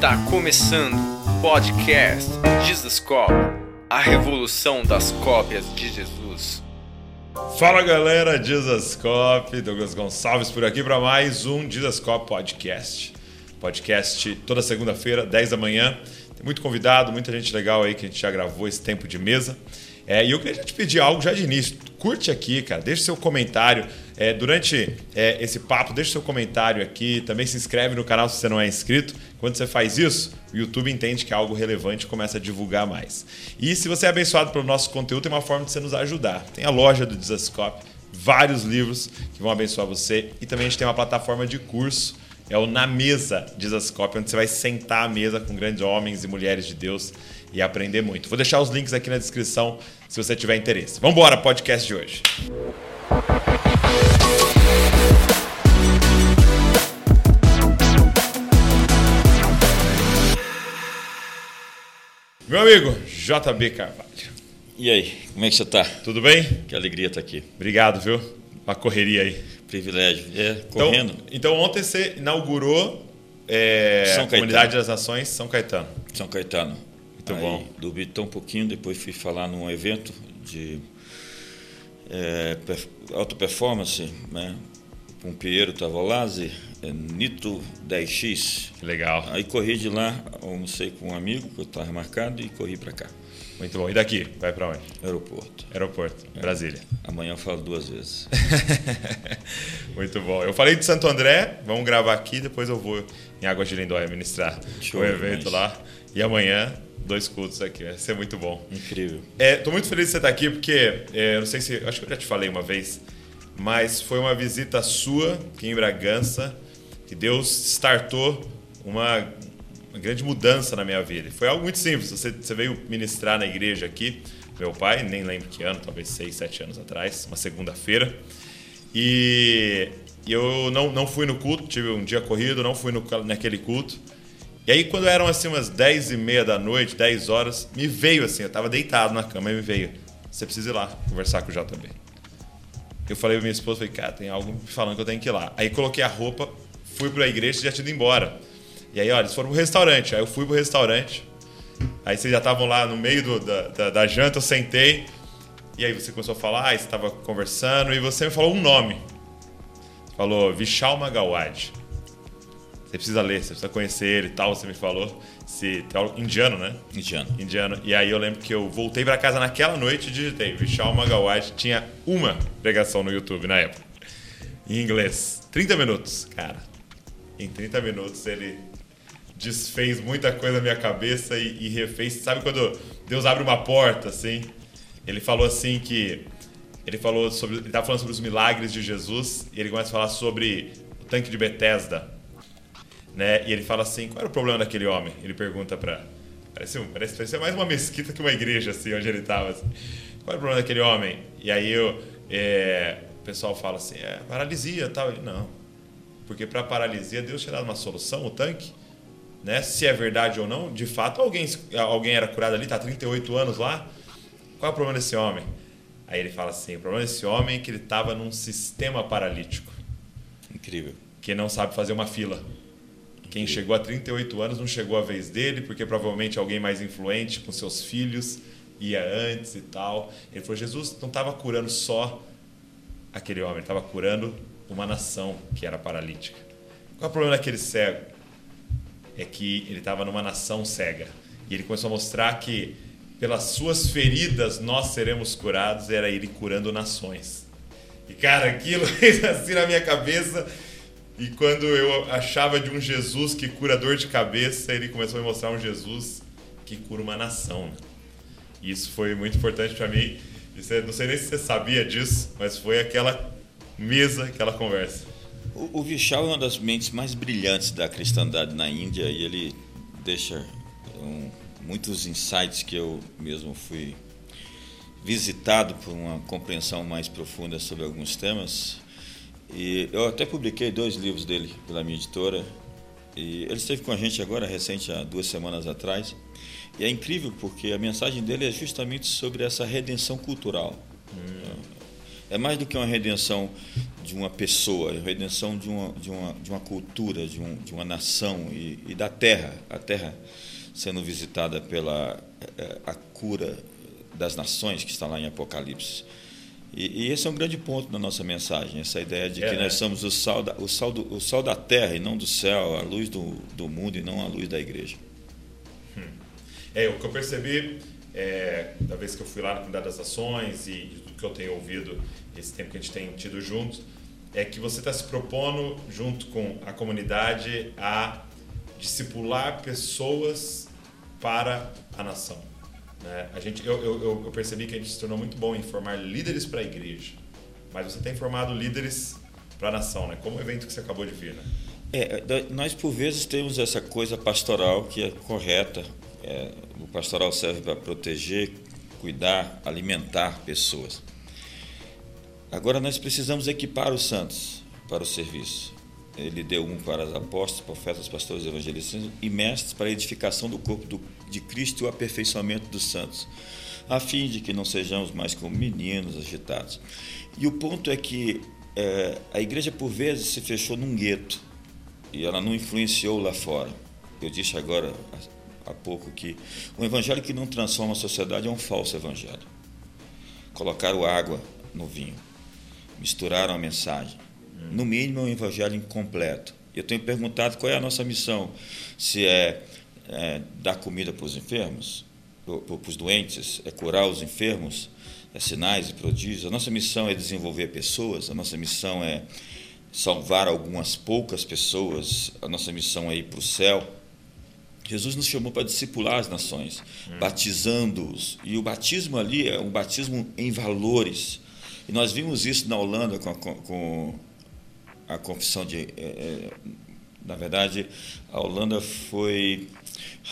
Está começando o podcast Jesus Cop, a revolução das cópias de Jesus. Fala galera, Jesus Cop, Douglas Gonçalves por aqui para mais um Jesus Cop Podcast. Podcast toda segunda-feira, 10 da manhã. Tem muito convidado, muita gente legal aí que a gente já gravou esse tempo de mesa. É, e eu queria te pedir algo já de início. Curte aqui, cara, deixa seu comentário. É, durante é, esse papo, deixa seu comentário aqui. Também se inscreve no canal se você não é inscrito. Quando você faz isso, o YouTube entende que é algo relevante e começa a divulgar mais. E se você é abençoado pelo nosso conteúdo, tem uma forma de você nos ajudar. Tem a loja do Desascope, vários livros que vão abençoar você. E também a gente tem uma plataforma de curso é o Na Mesa Desascope, onde você vai sentar à mesa com grandes homens e mulheres de Deus e aprender muito. Vou deixar os links aqui na descrição se você tiver interesse. Vamos embora, podcast de hoje. Meu amigo JB Carvalho. E aí, como é que você está? Tudo bem? Que alegria estar aqui. Obrigado, viu? Uma correria aí. Privilégio. É, correndo. Então, então ontem você inaugurou é, São a Comunidade das Nações São Caetano. São Caetano. Muito Aí, bom. Dormi tão pouquinho, depois fui falar num evento de é, alta performance, né? Com o Pinheiro Tavolazzi, é, Nito 10X. Que legal. Aí corri de lá, almocei com um amigo que eu estava marcado e corri para cá, Muito bom. E daqui? Vai para onde? aeroporto. Aeroporto, Brasília. Amanhã eu falo duas vezes. Muito bom. Eu falei de Santo André, vamos gravar aqui, depois eu vou em Águas de Lindóia ministrar Show o evento demais. lá. E amanhã, dois cultos aqui. Vai ser muito bom. Incrível. Estou muito feliz de você estar aqui, porque é, não sei se. Acho que eu já te falei uma vez, mas foi uma visita sua aqui em Bragança que Deus startou uma, uma grande mudança na minha vida. Foi algo muito simples. Você, você veio ministrar na igreja aqui, meu pai, nem lembro que ano, talvez seis, sete anos atrás, uma segunda-feira. E e eu não, não fui no culto, tive um dia corrido, não fui no, naquele culto. E aí, quando eram assim umas 10 e meia da noite, 10 horas, me veio assim, eu tava deitado na cama e me veio. Você precisa ir lá conversar com o JB. Eu falei pra minha esposa, falei, cara, tem algo me falando que eu tenho que ir lá. Aí coloquei a roupa, fui pra igreja e já tinha ido embora. E aí, olha, eles foram pro restaurante. Aí eu fui pro restaurante. Aí vocês já estavam lá no meio do- da, da, da janta, eu sentei. E aí você começou a falar, aí você estava conversando, e você me falou um nome. Falou Vishal Magawad. Você precisa ler, você precisa conhecer ele e tal, você me falou. Se, indiano, né? Indiano. indiano. E aí eu lembro que eu voltei pra casa naquela noite e digitei Vishal Magawad. Tinha uma pregação no YouTube na época. Em inglês. 30 minutos, cara. Em 30 minutos ele desfez muita coisa na minha cabeça e, e refez. Sabe quando Deus abre uma porta, assim? Ele falou assim que. Ele falou sobre. Ele tava falando sobre os milagres de Jesus e ele começa a falar sobre o tanque de Bethesda né? E ele fala assim, qual era o problema daquele homem? Ele pergunta pra... Parece, parece, parecia mais uma mesquita que uma igreja, assim, onde ele estava. Assim. Qual era o problema daquele homem? E aí eu, é, o pessoal fala assim, é paralisia tal. Ele, não. Porque para paralisia, Deus tinha dado uma solução, o tanque. Né? Se é verdade ou não, de fato, alguém, alguém era curado ali, tá há 38 anos lá. Qual é o problema desse homem? Aí ele fala assim, o problema desse homem é que ele estava num sistema paralítico Incrível. que não sabe fazer uma fila. Quem chegou a 38 anos não chegou a vez dele, porque provavelmente alguém mais influente com seus filhos ia antes e tal. Ele falou: Jesus não estava curando só aquele homem, estava curando uma nação que era paralítica. Qual é o problema daquele cego? É que ele estava numa nação cega. E ele começou a mostrar que pelas suas feridas nós seremos curados, era ele curando nações. E cara, aquilo fez assim na minha cabeça. E quando eu achava de um Jesus que cura dor de cabeça, ele começou a me mostrar um Jesus que cura uma nação. né? E isso foi muito importante para mim. Não sei nem se você sabia disso, mas foi aquela mesa, aquela conversa. O, o Vishal é uma das mentes mais brilhantes da cristandade na Índia e ele deixa um, muitos insights que eu mesmo fui visitado por uma compreensão mais profunda sobre alguns temas. E eu até publiquei dois livros dele pela minha editora. E ele esteve com a gente agora, recente, há duas semanas atrás. E é incrível porque a mensagem dele é justamente sobre essa redenção cultural. É mais do que uma redenção de uma pessoa, é a redenção de uma, de uma, de uma cultura, de, um, de uma nação e, e da terra. A terra sendo visitada pela é, a cura das nações que está lá em Apocalipse. E, e, esse é um grande ponto da nossa mensagem, essa ideia de é, que nós somos o sal, da, o, sal do, o sal da terra e não do céu, a luz do, do mundo e não a luz da igreja. Hum. É, o que eu percebi é, da vez que eu fui lá na Comunidade das Ações e do que eu tenho ouvido esse tempo que a gente tem tido juntos, é que você está se propondo, junto com a comunidade, a discipular pessoas para a nação. Né? A gente, eu, eu, eu percebi que a gente se tornou muito bom em formar líderes para a igreja, mas você tem formado líderes para a nação, né? como o evento que você acabou de ver. Né? É, nós, por vezes, temos essa coisa pastoral que é correta. É, o pastoral serve para proteger, cuidar, alimentar pessoas. Agora, nós precisamos equipar os santos para o serviço. Ele deu um para os apóstolos, profetas, pastores, evangelistas e mestres para a edificação do corpo do, de Cristo e o aperfeiçoamento dos santos, a fim de que não sejamos mais como meninos agitados. E o ponto é que é, a igreja, por vezes, se fechou num gueto e ela não influenciou lá fora. Eu disse agora há pouco que um evangelho que não transforma a sociedade é um falso evangelho. Colocaram água no vinho, misturaram a mensagem no mínimo, é um evangelho incompleto. Eu tenho perguntado qual é a nossa missão: se é, é dar comida para os enfermos, para os doentes, é curar os enfermos, é sinais e prodígios. A nossa missão é desenvolver pessoas, a nossa missão é salvar algumas poucas pessoas, a nossa missão é ir para o céu. Jesus nos chamou para discipular as nações, hum. batizando-os. E o batismo ali é um batismo em valores. E nós vimos isso na Holanda com, com a confissão de. É, é, na verdade, a Holanda foi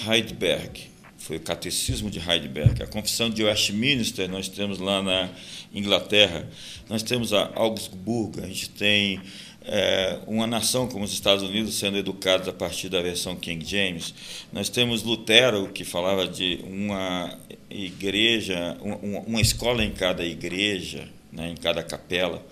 Heidelberg, foi o catecismo de Heidelberg. A confissão de Westminster nós temos lá na Inglaterra. Nós temos a Augsburg, a gente tem é, uma nação como os Estados Unidos sendo educados a partir da versão King James. Nós temos Lutero, que falava de uma igreja, uma, uma escola em cada igreja, né, em cada capela.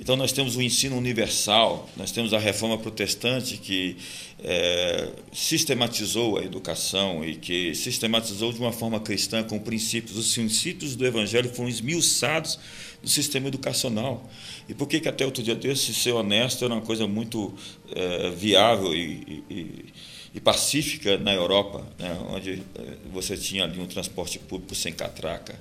Então, nós temos o ensino universal, nós temos a reforma protestante que é, sistematizou a educação e que sistematizou de uma forma cristã com princípios. Os princípios do Evangelho foram esmiuçados no sistema educacional. E por que, que até outro dia desse, ser honesto, era uma coisa muito é, viável e, e, e, pacífica na Europa, né, onde é, você tinha ali um transporte público sem catraca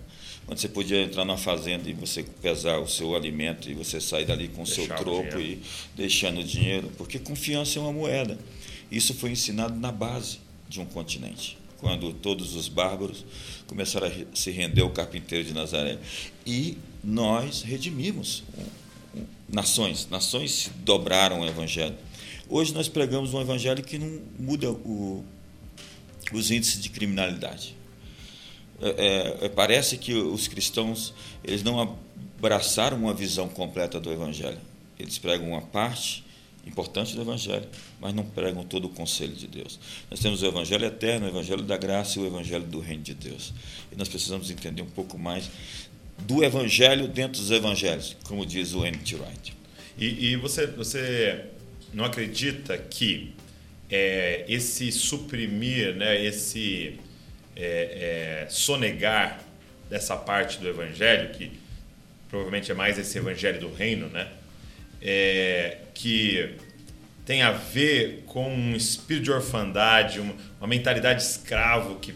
você podia entrar na fazenda e você pesar o seu alimento e você sair dali com o seu troco e deixando dinheiro, porque confiança é uma moeda. Isso foi ensinado na base de um continente, quando todos os bárbaros começaram a se render ao carpinteiro de Nazaré. E nós redimimos nações, nações se dobraram ao evangelho. Hoje nós pregamos um evangelho que não muda o, os índices de criminalidade. É, é, parece que os cristãos eles não abraçaram uma visão completa do Evangelho. Eles pregam uma parte importante do Evangelho, mas não pregam todo o conselho de Deus. Nós temos o Evangelho eterno, o Evangelho da graça e o Evangelho do reino de Deus. E nós precisamos entender um pouco mais do Evangelho dentro dos Evangelhos, como diz o N.T. Wright. E, e, você, você não acredita que é, esse suprimir, né, esse é, é, sonegar dessa parte do evangelho, que provavelmente é mais esse evangelho do reino, né? É, que tem a ver com um espírito de orfandade, uma, uma mentalidade escravo que,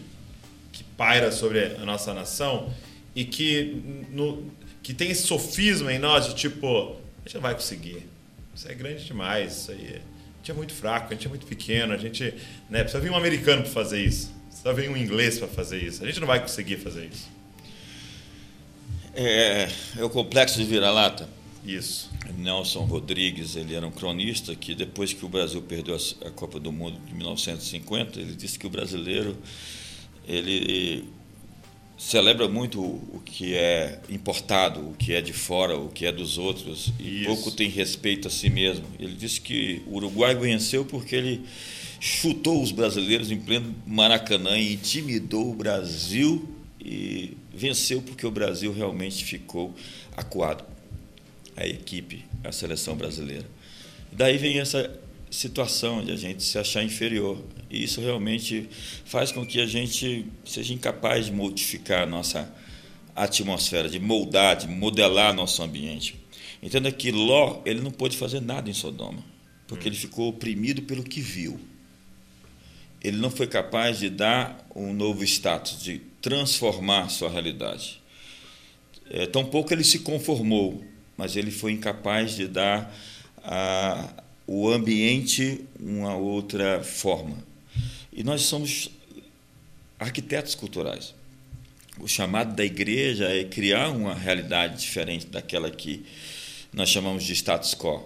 que paira sobre a nossa nação e que, no, que tem esse sofisma em nós de tipo, a gente não vai conseguir, isso é grande demais, isso aí é, a gente é muito fraco, a gente é muito pequeno, a gente né, precisa vir um americano para fazer isso. Só vem um inglês para fazer isso. A gente não vai conseguir fazer isso. É, é o complexo de vira-lata. Isso. Nelson Rodrigues, ele era um cronista que depois que o Brasil perdeu a Copa do Mundo de 1950, ele disse que o brasileiro ele celebra muito o que é importado, o que é de fora, o que é dos outros e Isso. pouco tem respeito a si mesmo. Ele disse que o Uruguai venceu porque ele chutou os brasileiros em pleno Maracanã e intimidou o Brasil e venceu porque o Brasil realmente ficou acuado. a equipe, a seleção brasileira. Daí vem essa situação de a gente se achar inferior. E isso realmente faz com que a gente seja incapaz de modificar a nossa atmosfera, de moldar, de modelar nosso ambiente. Entenda que Ló, ele não pôde fazer nada em Sodoma, porque ele ficou oprimido pelo que viu. Ele não foi capaz de dar um novo status, de transformar sua realidade. É, tampouco ele se conformou, mas ele foi incapaz de dar a, o ambiente uma outra forma. E nós somos arquitetos culturais. O chamado da igreja é criar uma realidade diferente daquela que nós chamamos de status quo.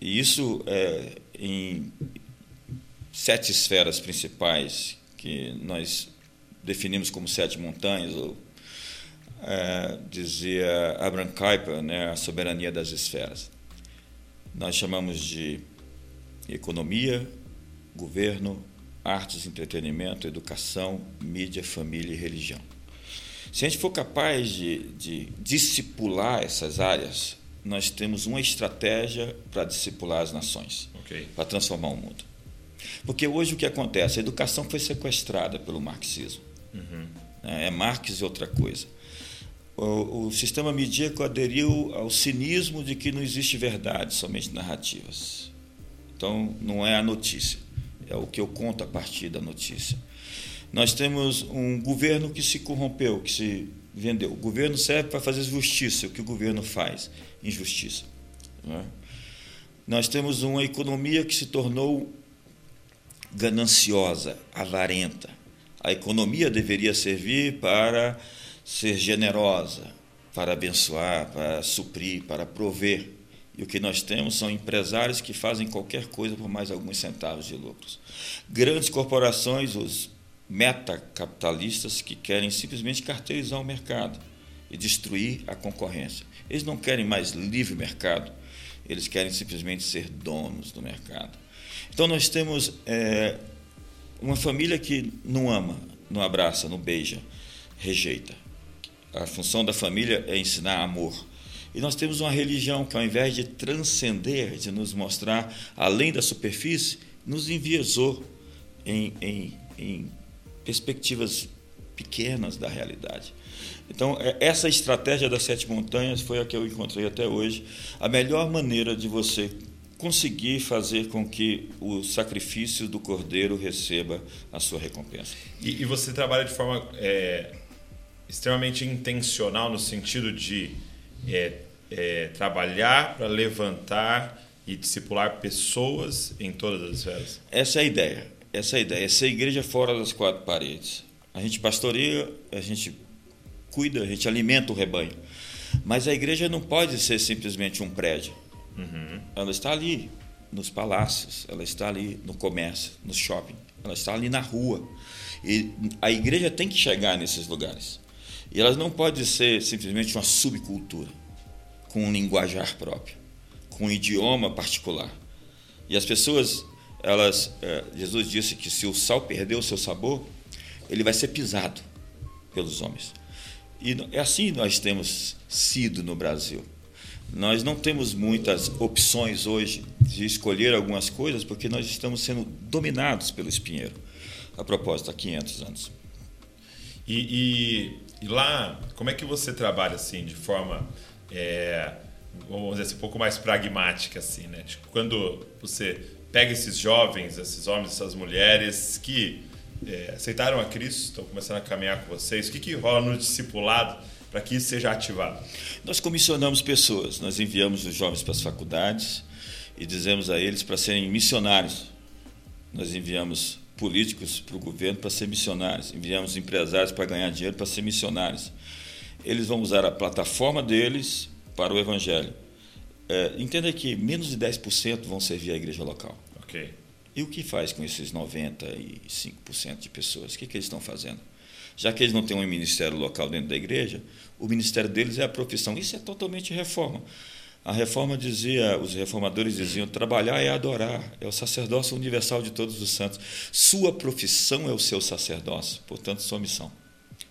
E isso é em sete esferas principais que nós definimos como sete montanhas, ou é, dizia Abraham Kuyper, né, a soberania das esferas. Nós chamamos de economia, governo, artes, entretenimento, educação, mídia, família e religião. Se a gente for capaz de, de discipular essas áreas, nós temos uma estratégia para discipular as nações, okay. para transformar o mundo. Porque hoje o que acontece? A educação foi sequestrada pelo marxismo. Uhum. É Marx e outra coisa. O, o sistema medíaco aderiu ao cinismo de que não existe verdade, somente narrativas. Então, não é a notícia, é o que eu conto a partir da notícia. Nós temos um governo que se corrompeu, que se vendeu. O governo serve para fazer justiça, o que o governo faz? Injustiça. É? Nós temos uma economia que se tornou gananciosa, avarenta. A economia deveria servir para ser generosa, para abençoar, para suprir, para prover. E o que nós temos são empresários que fazem qualquer coisa por mais alguns centavos de lucros. Grandes corporações, os metacapitalistas, que querem simplesmente carteirizar o mercado e destruir a concorrência. Eles não querem mais livre mercado, eles querem simplesmente ser donos do mercado. Então nós temos é, uma família que não ama, não abraça, não beija, rejeita. A função da família é ensinar amor. E nós temos uma religião que, ao invés de transcender, de nos mostrar além da superfície, nos enviesou em, em, em perspectivas pequenas da realidade. Então, é, essa estratégia das sete montanhas foi a que eu encontrei até hoje, a melhor maneira de você conseguir fazer com que o sacrifício do cordeiro receba a sua recompensa. E, e você trabalha de forma é, extremamente intencional no sentido de é, é, trabalhar para levantar e discipular pessoas em todas as esferas. Essa é a ideia. Essa é a ideia. Essa é a igreja fora das quatro paredes. A gente pastoreia, a gente cuida, a gente alimenta o rebanho. Mas a igreja não pode ser simplesmente um prédio. Uhum. Ela está ali nos palácios, ela está ali no comércio, no shopping, ela está ali na rua. E a igreja tem que chegar nesses lugares. E ela não pode ser simplesmente uma subcultura, com um linguajar próprio, com um idioma particular. E as pessoas, elas, é, Jesus disse que se o sal perder o seu sabor, ele vai ser pisado pelos homens. E é assim nós temos sido no Brasil. Nós não temos muitas opções hoje de escolher algumas coisas porque nós estamos sendo dominados pelo espinheiro. A propósito, há 500 anos. E, e, e lá, como é que você trabalha assim, de forma, é, vamos dizer assim, um pouco mais pragmática, assim, né? Tipo, quando você pega esses jovens, esses homens, essas mulheres que é, aceitaram a Cristo, estão começando a caminhar com vocês, o que, que rola no discipulado para que isso seja ativado? Nós comissionamos pessoas, nós enviamos os jovens para as faculdades e dizemos a eles para serem missionários. Nós enviamos políticos para o governo para ser missionários, enviamos empresários para ganhar dinheiro para ser missionários. Eles vão usar a plataforma deles para o evangelho. É, entenda que menos de 10% vão servir a igreja local. Ok. E o que faz com esses 95% de pessoas? O que, que eles estão fazendo? Já que eles não têm um ministério local dentro da igreja, o ministério deles é a profissão. Isso é totalmente reforma. A reforma dizia, os reformadores diziam, trabalhar é adorar, é o sacerdócio universal de todos os santos. Sua profissão é o seu sacerdócio, portanto, sua missão.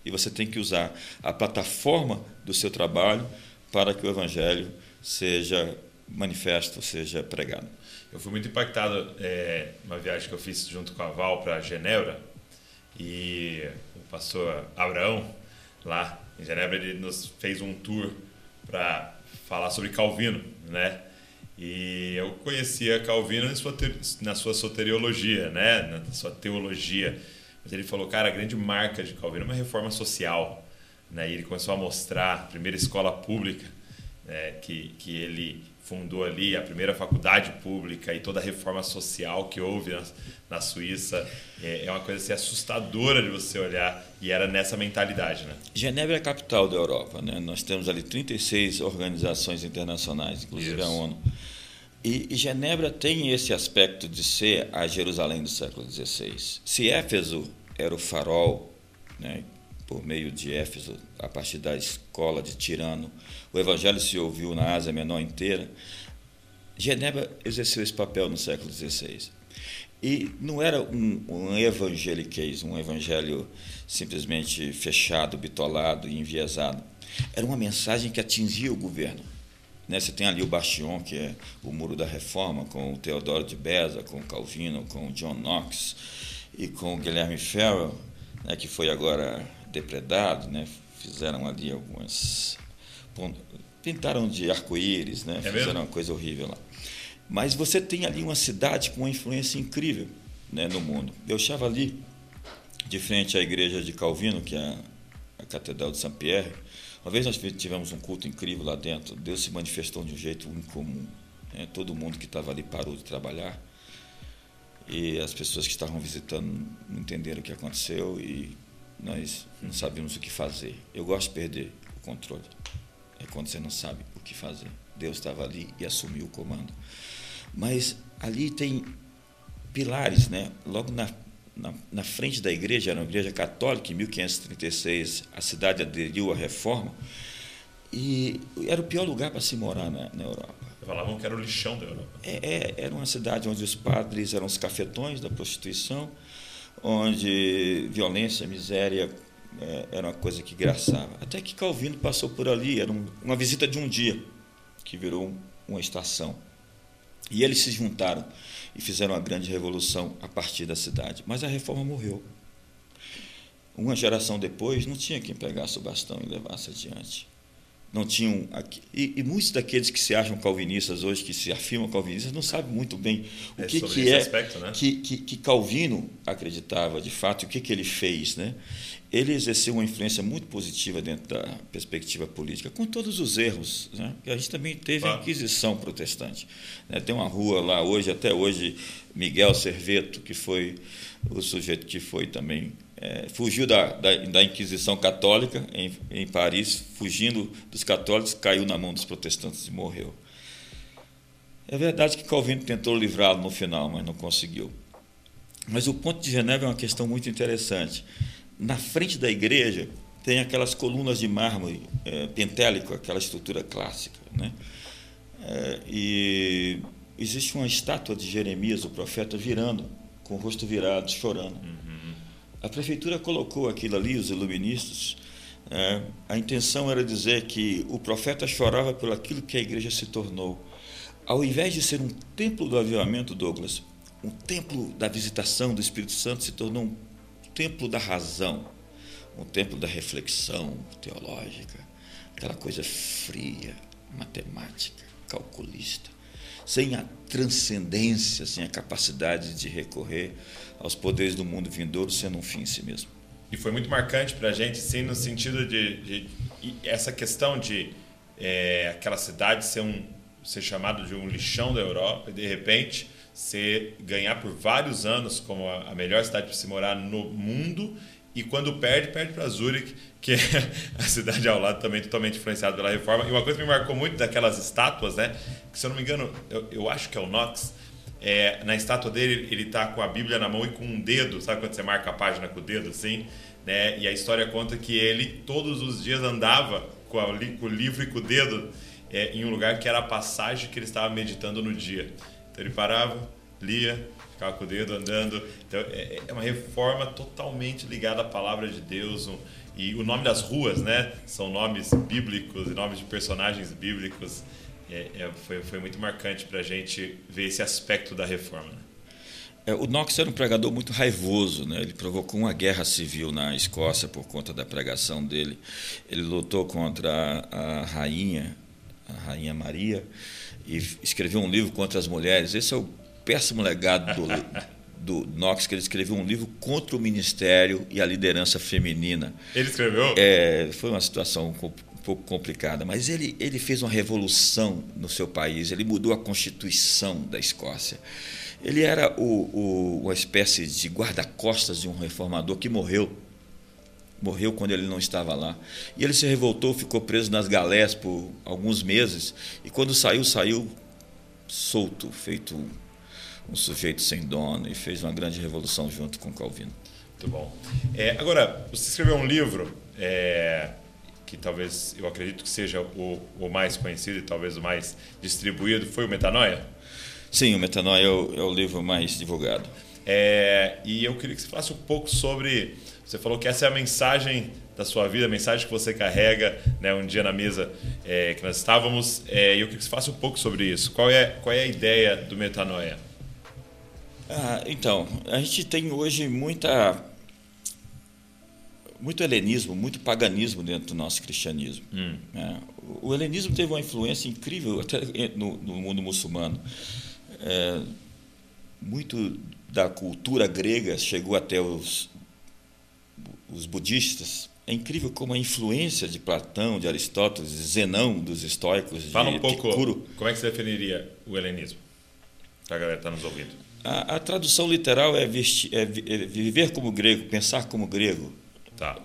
E você tem que usar a plataforma do seu trabalho para que o evangelho seja manifesto, seja pregado. Eu fui muito impactado é, uma viagem que eu fiz junto com a Val para Genebra e pastor Abraão lá em Genebra ele nos fez um tour para falar sobre Calvino, né? E eu conhecia Calvino na sua, na sua soteriologia, né? na sua teologia. Mas ele falou, cara, a grande marca de Calvino é uma reforma social. Né? E ele começou a mostrar a primeira escola pública né? que, que ele fundou ali, a primeira faculdade pública e toda a reforma social que houve na, na Suíça. É, é uma coisa assim, assustadora de você olhar. E era nessa mentalidade. Né? Genebra é a capital da Europa. Né? Nós temos ali 36 organizações internacionais, inclusive Isso. a ONU. E, e, Genebra tem esse aspecto de ser a Jerusalém do século XVI. Se Éfeso era o farol, né, por meio de Éfeso, a partir da escola de Tirano, o evangelho se ouviu na Ásia Menor inteira, Genebra exerceu esse papel no século XVI. E não era um, um evangeliquez, um evangelho simplesmente fechado, bitolado e enviesado. Era uma mensagem que atingia o governo. Né? Você tem ali o Bastion, que é o Muro da Reforma, com o Teodoro de Beza, com o Calvino, com o John Knox e com o Guilherme Farrell, né? que foi agora depredado, né? fizeram ali algumas. pintaram de arco-íris, né? É fizeram uma coisa horrível lá. Mas você tem ali uma cidade com uma influência incrível né, no mundo. Eu estava ali, de frente à igreja de Calvino, que é a Catedral de Saint-Pierre, uma vez nós tivemos um culto incrível lá dentro, Deus se manifestou de um jeito incomum. Né? Todo mundo que estava ali parou de trabalhar e as pessoas que estavam visitando não entenderam o que aconteceu e nós não sabíamos o que fazer. Eu gosto de perder o controle. É quando você não sabe o que fazer. Deus estava ali e assumiu o comando. Mas ali tem pilares, né? Logo na na, na, frente da igreja, era uma igreja católica, em 1536 a cidade aderiu à reforma, e era o pior lugar para se morar na, na Europa. Falavam que era o lixão da Europa. É, é, era uma cidade onde os padres eram os cafetões da prostituição, onde violência, miséria é, era uma coisa que graçava. Até que Calvino passou por ali, era um, uma visita de um dia, que virou uma estação. E eles se juntaram e fizeram uma grande revolução a partir da cidade. Mas a reforma morreu. Uma geração depois, não tinha quem pegasse o bastão e levasse adiante. Não tinham. E, e muitos daqueles que se acham calvinistas hoje, que se afirmam calvinistas, não sabem muito bem o é que, que é aspecto, né? que, que, que, Calvino acreditava de fato, o que, que ele fez. Né? ele exerceu uma influência muito positiva dentro da perspectiva política, com todos os erros. Né? a gente também teve a Inquisição protestante. Né? Tem uma rua lá hoje, até hoje, Miguel Serveto, que foi o sujeito que foi também. É, fugiu da, da, da, Inquisição Católica em, em Paris, fugindo dos católicos, caiu na mão dos protestantes e morreu. É verdade que Calvino tentou livrá-lo no final, mas não conseguiu. Mas o ponto de Genebra é uma questão muito interessante na frente da igreja tem aquelas colunas de mármore é, pentélico, aquela estrutura clássica. Né? É, e existe uma estátua de Jeremias, o profeta, virando, com o rosto virado, chorando. Uhum. A prefeitura colocou aquilo ali, os iluministas. É, a intenção era dizer que o profeta chorava por aquilo que a igreja se tornou. Ao invés de ser um templo do avivamento, Douglas, um templo da visitação do Espírito Santo se tornou um templo da razão, um templo da reflexão teológica, aquela coisa fria, matemática, calculista, sem a transcendência, sem a capacidade de recorrer aos poderes do mundo vindouro, sendo um fim em si mesmo. E foi muito marcante para a gente, sim, no sentido de, de essa questão de é, aquela cidade ser, um, ser chamado de um lixão da Europa e, de repente, você ganhar por vários anos como a melhor cidade para se morar no mundo e quando perde, perde para Zurich, que é a cidade ao lado também totalmente influenciada pela reforma. E uma coisa que me marcou muito daquelas estátuas, né? Que se eu não me engano, eu, eu acho que é o Knox. É, na estátua dele, ele está com a Bíblia na mão e com um dedo, sabe quando você marca a página com o dedo assim? Né? E a história conta que ele todos os dias andava com, a, com o livro e com o dedo é, em um lugar que era a passagem que ele estava meditando no dia. Então ele parava, lia, ficava com o dedo andando. Então é, é uma reforma totalmente ligada à palavra de Deus. Um, e o nome das ruas, né? São nomes bíblicos e nomes de personagens bíblicos. É, é, foi, foi muito marcante para a gente ver esse aspecto da reforma. Né? É, o Knox era um pregador muito raivoso, né? ele provocou uma guerra civil na Escócia por conta da pregação dele. Ele lutou contra a, a rainha, a rainha Maria, e escreveu um livro contra as mulheres. Esse é o péssimo legado do, do Knox, que ele escreveu um livro contra o ministério e a liderança feminina. Ele escreveu? É, foi uma situação um pouco complicada, mas ele, ele fez uma revolução no seu país, ele mudou a constituição da Escócia. Ele era o, o, uma espécie de guarda-costas de um reformador que morreu. Morreu quando ele não estava lá. E ele se revoltou, ficou preso nas galés por alguns meses. E quando saiu, saiu solto, feito um sujeito sem dono. E fez uma grande revolução junto com Calvino. Muito bom. É, agora, você escreveu um livro é, que talvez eu acredito que seja o, o mais conhecido e talvez o mais distribuído. Foi o Metanoia? Sim, o Metanoia é o, é o livro mais divulgado. É, e eu queria que você falasse um pouco sobre. Você falou que essa é a mensagem da sua vida, a mensagem que você carrega, né, um dia na mesa é, que nós estávamos, é, e eu queria que você falasse um pouco sobre isso. Qual é, qual é a ideia do Metanoia? Ah, então, a gente tem hoje muita muito helenismo, muito paganismo dentro do nosso cristianismo. Hum. É, o helenismo teve uma influência incrível até no, no mundo muçulmano é, muito da cultura grega chegou até os, os budistas. É incrível como a influência de Platão, de Aristóteles, de Zenão, dos estoicos, Fala de um pouco, como é que você definiria o helenismo? Para a galera que está nos ouvindo. A, a tradução literal é, vestir, é, é, viver como grego, pensar como grego. Tá.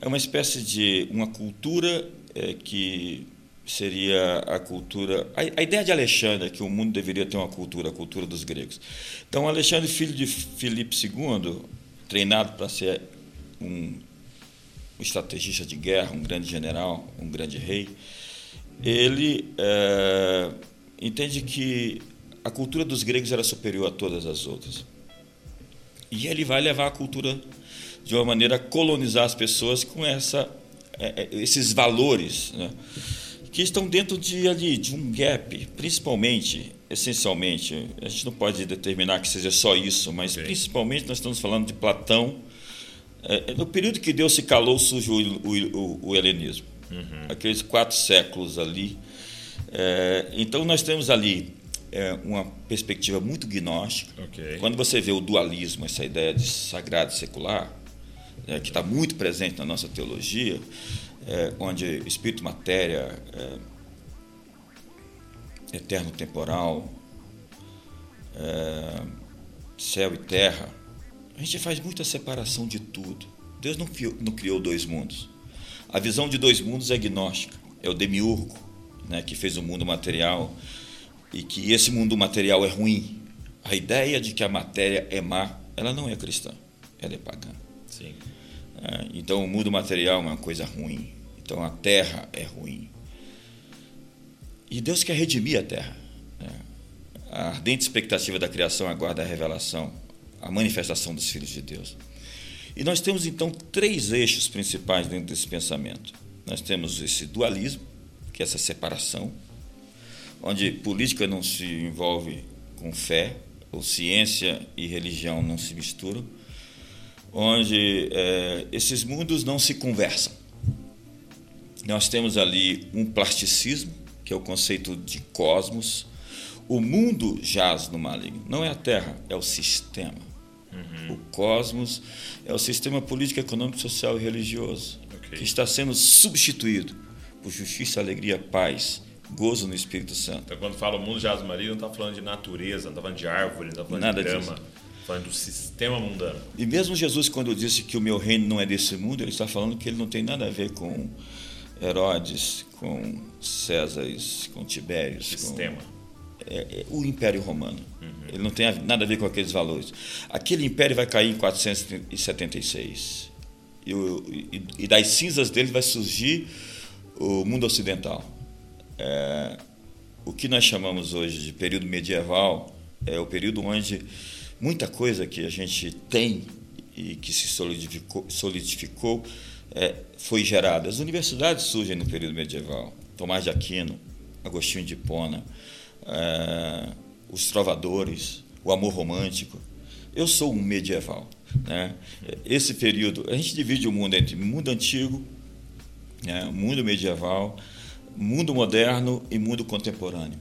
É uma espécie de uma cultura é, que seria a cultura. A, a, ideia de Alexandre é que o mundo deveria ter uma cultura, a cultura dos gregos. Então, Alexandre, filho de Filipe II, treinado para ser um, um, estrategista de guerra, um grande general, um grande rei, ele é, entende que a cultura dos gregos era superior a todas as outras. E ele vai levar a cultura de uma maneira a colonizar as pessoas com essa, é, é esses valores. Né? que estão dentro de, ali, de um gap, principalmente, essencialmente, a gente não pode determinar que seja só isso, mas okay. principalmente nós estamos falando de Platão. É, é no período que Deus se calou, surge o, o, o helenismo. Uhum. Aqueles quatro séculos ali. É, então nós temos ali é, uma perspectiva muito gnóstica. Okay. Quando você vê o dualismo, essa ideia de sagrado e secular, é, que está muito presente na nossa teologia, é, onde espírito e matéria, é, eterno temporal, é, céu e terra, a gente faz muita separação de tudo. Deus não criou, não criou dois mundos. A visão de dois mundos é agnóstica, é o demiurgo, né, que fez o mundo material e que esse mundo material é ruim. A ideia de que a matéria é má, ela não é cristã, ela é pagã. Sim. É, então o mundo material é uma coisa ruim. Então a terra é ruim. E Deus quer redimir a terra. Né? A ardente expectativa da criação aguarda a revelação, a manifestação dos filhos de Deus. E nós temos então três eixos principais dentro desse pensamento. Nós temos esse dualismo, que é essa separação, onde política não se envolve com fé, ou ciência e religião não se misturam onde é, esses mundos não se conversam. Nós temos ali um plasticismo, que é o conceito de cosmos. O mundo jaz no maligno. Não é a Terra, é o sistema. Uhum. O cosmos é o sistema político, econômico, social e religioso, okay. que está sendo substituído por justiça, alegria, paz, gozo no Espírito Santo. Então, quando fala o mundo jaz no maligno, não está falando de natureza, não está falando de árvore, não está falando Nada de grama. Disso falando do sistema mundano. E mesmo Jesus, quando disse que o meu reino não é desse mundo, ele está falando que ele não tem nada a ver com Herodes, com Césares, com Tibérios. Sistema. Com, é, é, o Império Romano. Uhum. Ele não tem nada a ver com aqueles valores. Aquele império vai cair em 476. E, e, e das cinzas dele vai surgir o mundo ocidental. É, o que nós chamamos hoje de período medieval é o período onde muita coisa que a gente tem e que se solidificou, solidificou é, foi gerada. As universidades surgem no período medieval. Tomás de Aquino, Agostinho de Hipona, é, os trovadores, o amor romântico. Eu sou um medieval. Né? Esse período, a gente divide o mundo entre mundo antigo, né? mundo medieval, mundo moderno e mundo contemporâneo.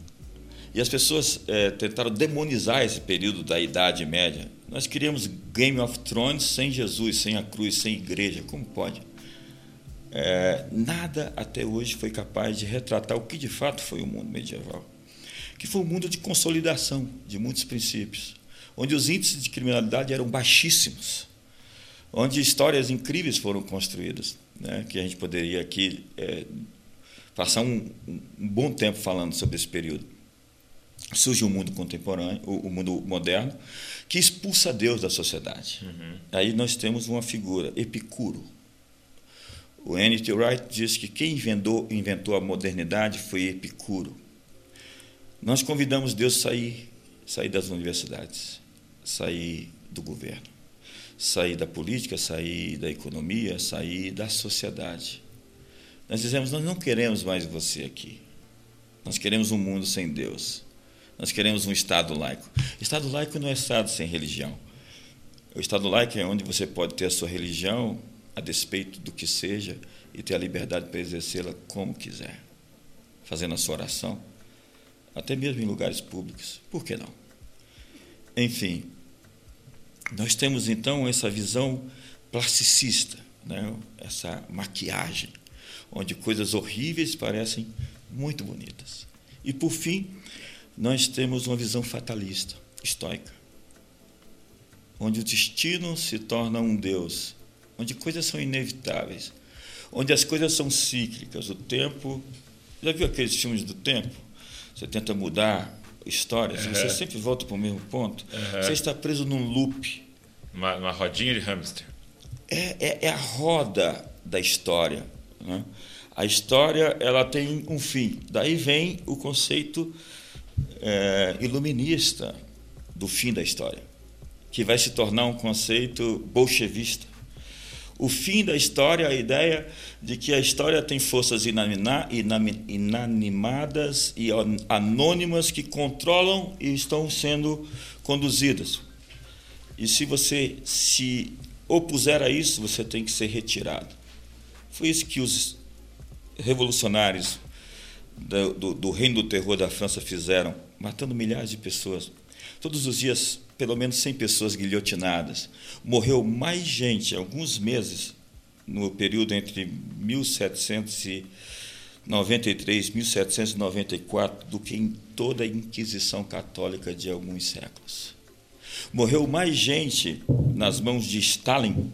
E as pessoas é, tentaram demonizar esse período da Idade Média. Nós queríamos Game of Thrones sem Jesus, sem a cruz, sem igreja. Como pode? É, nada até hoje foi capaz de retratar o que de fato foi o mundo medieval, que foi um mundo de consolidação de muitos princípios, onde os índices de criminalidade eram baixíssimos, onde histórias incríveis foram construídas, né, que a gente poderia aqui é, passar um, um bom tempo falando sobre esse período surge o mundo contemporâneo, o, mundo moderno, que expulsa Deus da sociedade. Uhum. Aí nós temos uma figura, Epicuro. O N.T. Wright diz que quem inventou, inventou a modernidade foi Epicuro. Nós convidamos Deus a sair, sair das universidades, sair do governo, sair da política, sair da economia, sair da sociedade. Nós dizemos: nós não queremos mais você aqui. Nós queremos um mundo sem Deus. Nós queremos um Estado laico. Estado laico não é Estado sem religião. O Estado laico é onde você pode ter a sua religião a despeito do que seja e ter a liberdade para exercê-la como quiser, fazendo a sua oração, até mesmo em lugares públicos. Por que não? Enfim, nós temos então essa visão plasticista, né? essa maquiagem, onde coisas horríveis parecem muito bonitas. E por fim, nós temos uma visão fatalista, estoica, onde o destino se torna um Deus, onde coisas são inevitáveis, onde as coisas são cíclicas. O tempo. Já viu aqueles filmes do tempo? Você tenta mudar histórias, uhum. você sempre volta para o mesmo ponto. Uhum. Você está preso num loop. Uma, uma rodinha de hamster. É, é, é a roda da história. Né? A história ela tem um fim. Daí vem o conceito é, iluminista do fim da história, que vai se tornar um conceito bolchevista. O fim da história, a ideia de que a história tem forças inanimadas e anônimas que controlam e estão sendo conduzidas. E se você se opuser a isso, você tem que ser retirado. Foi isso que os revolucionários do, do, do reino do terror da França fizeram, matando milhares de pessoas. Todos os dias, pelo menos 100 pessoas guilhotinadas. Morreu mais gente, alguns meses, no período entre 1793 e 1794, do que em toda a Inquisição Católica de alguns séculos. Morreu mais gente nas mãos de Stalin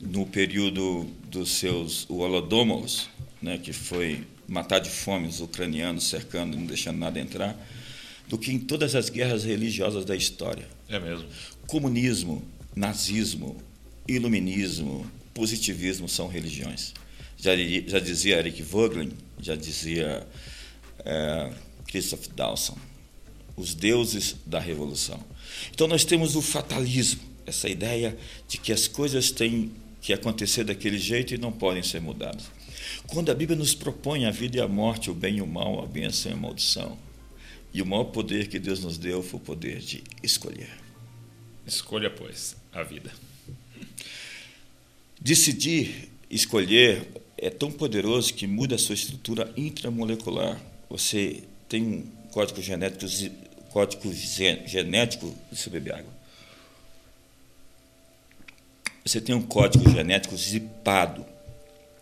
no período dos seus Holodomors, né, que foi matar de fome os ucranianos cercando, não deixando nada entrar, do que em todas as guerras religiosas da história. É mesmo. Comunismo, nazismo, iluminismo, positivismo são religiões. Já, já dizia Eric Voegelin, já dizia é, Christoph Dawson, os deuses da revolução. Então nós temos o fatalismo, essa ideia de que as coisas têm que acontecer daquele jeito e não podem ser mudadas. Quando a Bíblia nos propõe a vida e a morte, o bem e o mal, a bênção e a maldição, e o maior poder que Deus nos deu foi o poder de escolher. Escolha, pois, a vida. Decidir escolher é tão poderoso que muda a sua estrutura intramolecular. Você tem um código genético, código genético, deixa eu beber água. Você tem um código genético zipado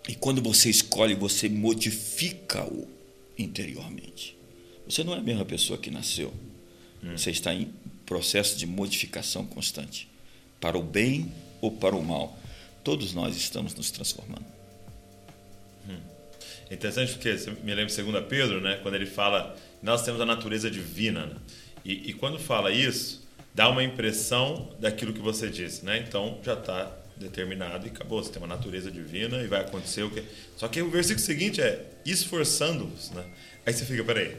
e quando você escolhe, você modifica-o interiormente. Você não é a mesma pessoa que nasceu. Hum. Você está em processo de modificação constante. Para o bem ou para o mal. Todos nós estamos nos transformando. Hum. É interessante porque me de 2 Pedro, né? quando ele fala nós temos a natureza divina. Né? E, e, quando fala isso, dá uma impressão daquilo que você disse. Né? Então já está determinado e acabou. Você tem uma natureza divina e vai acontecer o que. Só que o versículo seguinte é esforçando-vos, né? Aí você fica, peraí,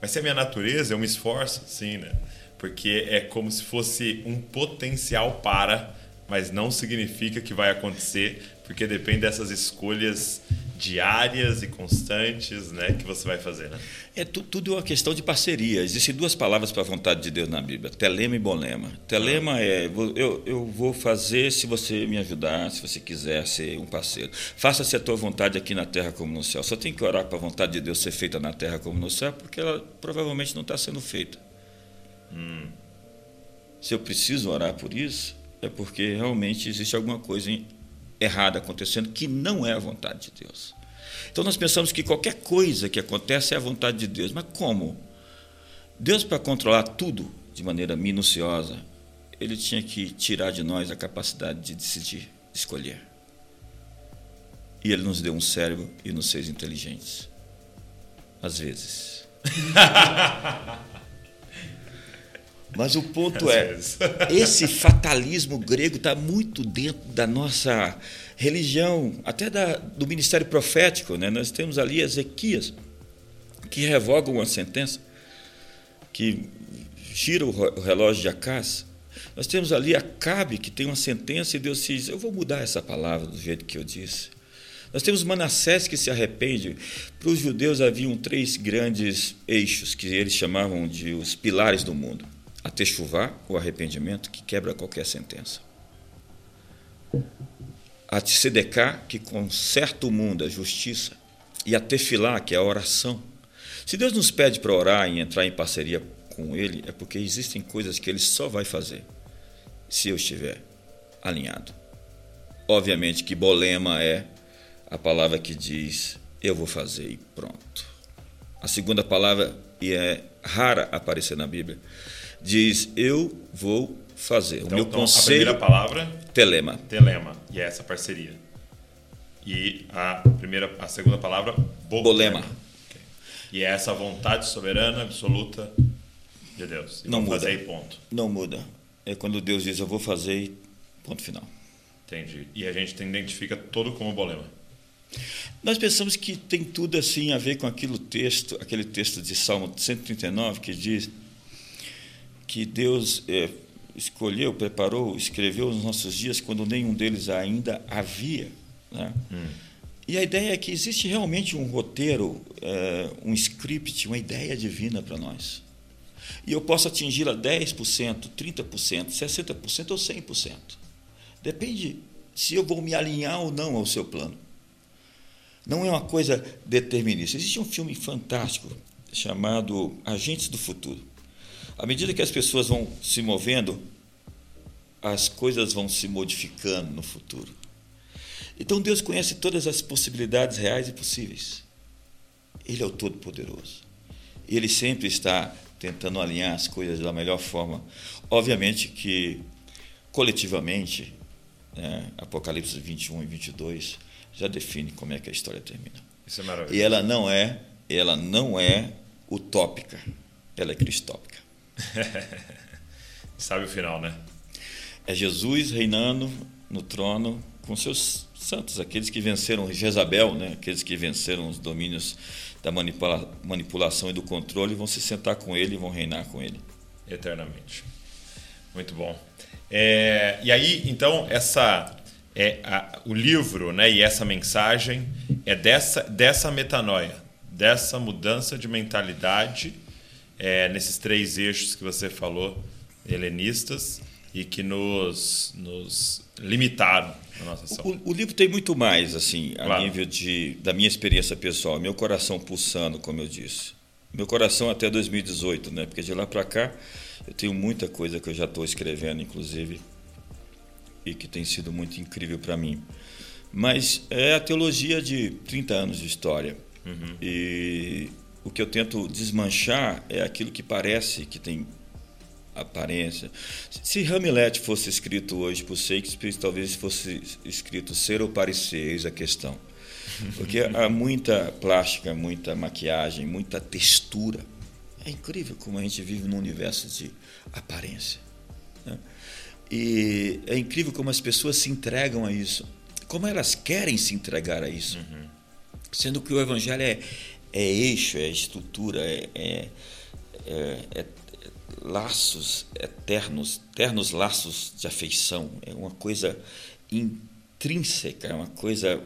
mas se é minha natureza, eu me esforço? Sim, né? Porque é como se fosse um potencial para, mas não significa que vai acontecer, porque depende dessas escolhas diárias e constantes, né, que você vai fazer, né? É tu, tudo uma questão de parceria. Existem duas palavras para a vontade de Deus na Bíblia: telema e bolema. Telema é eu, eu vou fazer se você me ajudar, se você quiser ser um parceiro. Faça-se a tua vontade aqui na terra como no céu. Só tem que orar para a vontade de Deus ser feita na terra como no céu, porque ela provavelmente não está sendo feita. Hum. Se eu preciso orar por isso, é porque realmente existe alguma coisa errada acontecendo que não é a vontade de Deus. Então nós pensamos que qualquer coisa que acontece é a vontade de Deus. Mas como? Deus, para controlar tudo de maneira minuciosa, ele tinha que tirar de nós a capacidade de decidir, de escolher. E ele nos deu um cérebro e nos fez inteligentes. Às vezes. Mas o ponto é, esse fatalismo grego está muito dentro da nossa religião, até da, do ministério profético. Né? Nós temos ali Ezequias, que revoga uma sentença, que gira o relógio de Acás. Nós temos ali Acabe, que tem uma sentença e Deus diz, eu vou mudar essa palavra do jeito que eu disse. Nós temos Manassés que se arrepende. Para os judeus haviam três grandes eixos que eles chamavam de os pilares do mundo a techuvá, o arrependimento, que quebra qualquer sentença. A tzedeká, que conserta o mundo, a justiça. E a tefilá, que é a oração. Se Deus nos pede para orar e entrar em parceria com Ele, é porque existem coisas que Ele só vai fazer se eu estiver alinhado. Obviamente que bolema é a palavra que diz eu vou fazer e pronto. A segunda palavra, e é rara aparecer na Bíblia, diz: Eu vou fazer. Então, o meu então, conselho. A primeira palavra? Telema. Telema. E é essa parceria. E a, primeira, a segunda palavra? Bolema. bolema. Okay. E é essa vontade soberana, absoluta de Deus. E Não muda. fazer e ponto. Não muda. É quando Deus diz: Eu vou fazer ponto final. Entendi. E a gente identifica todo como bolema. Nós pensamos que tem tudo assim a ver com aquele texto, aquele texto de Salmo 139 que diz que Deus é, escolheu, preparou, escreveu nos nossos dias quando nenhum deles ainda havia. Né? Hum. E a ideia é que existe realmente um roteiro, é, um script, uma ideia divina para nós. E eu posso atingi-la 10%, 30%, 60% ou 100%. Depende se eu vou me alinhar ou não ao seu plano. Não é uma coisa determinista. Existe um filme fantástico chamado Agentes do Futuro. À medida que as pessoas vão se movendo, as coisas vão se modificando no futuro. Então Deus conhece todas as possibilidades reais e possíveis. Ele é o Todo-Poderoso. Ele sempre está tentando alinhar as coisas da melhor forma. Obviamente que, coletivamente, né, Apocalipse 21 e 22 já define como é que a história termina. Isso é maravilhoso. E ela não é, ela não é utópica, ela é cristópica. Sabe o final, né? É Jesus reinando no trono com seus santos, aqueles que venceram Jezabel, né? aqueles que venceram os domínios da manipula manipulação e do controle, vão se sentar com ele e vão reinar com ele. Eternamente. Muito bom. É, e aí, então, essa é a, o livro né, e essa mensagem é dessa, dessa metanoia, dessa mudança de mentalidade é, nesses três eixos que você falou, helenistas, e que nos, nos limitaram na nossa ação. O, o, livro tem muito mais, assim, a claro. nível de, da minha experiência pessoal, meu coração pulsando, como eu disse. Meu coração até 2018, né? Porque de lá para cá eu tenho muita coisa que eu já estou escrevendo, inclusive, e que tem sido muito incrível para mim. Mas é a teologia de 30 anos de história. Uhum. E o que eu tento desmanchar é aquilo que parece que tem aparência. Se Hamlet fosse escrito hoje por Shakespeare, talvez fosse escrito ser ou parecer, eis a questão. Porque há muita plástica, muita maquiagem, muita textura. É incrível como a gente vive num universo de aparência. Né? E é incrível como as pessoas se entregam a isso. Como elas querem se entregar a isso. Uhum. Sendo que o Evangelho é, é eixo, é estrutura, é, é, é, é laços eternos, eternos laços de afeição. É uma coisa intrínseca, é uma coisa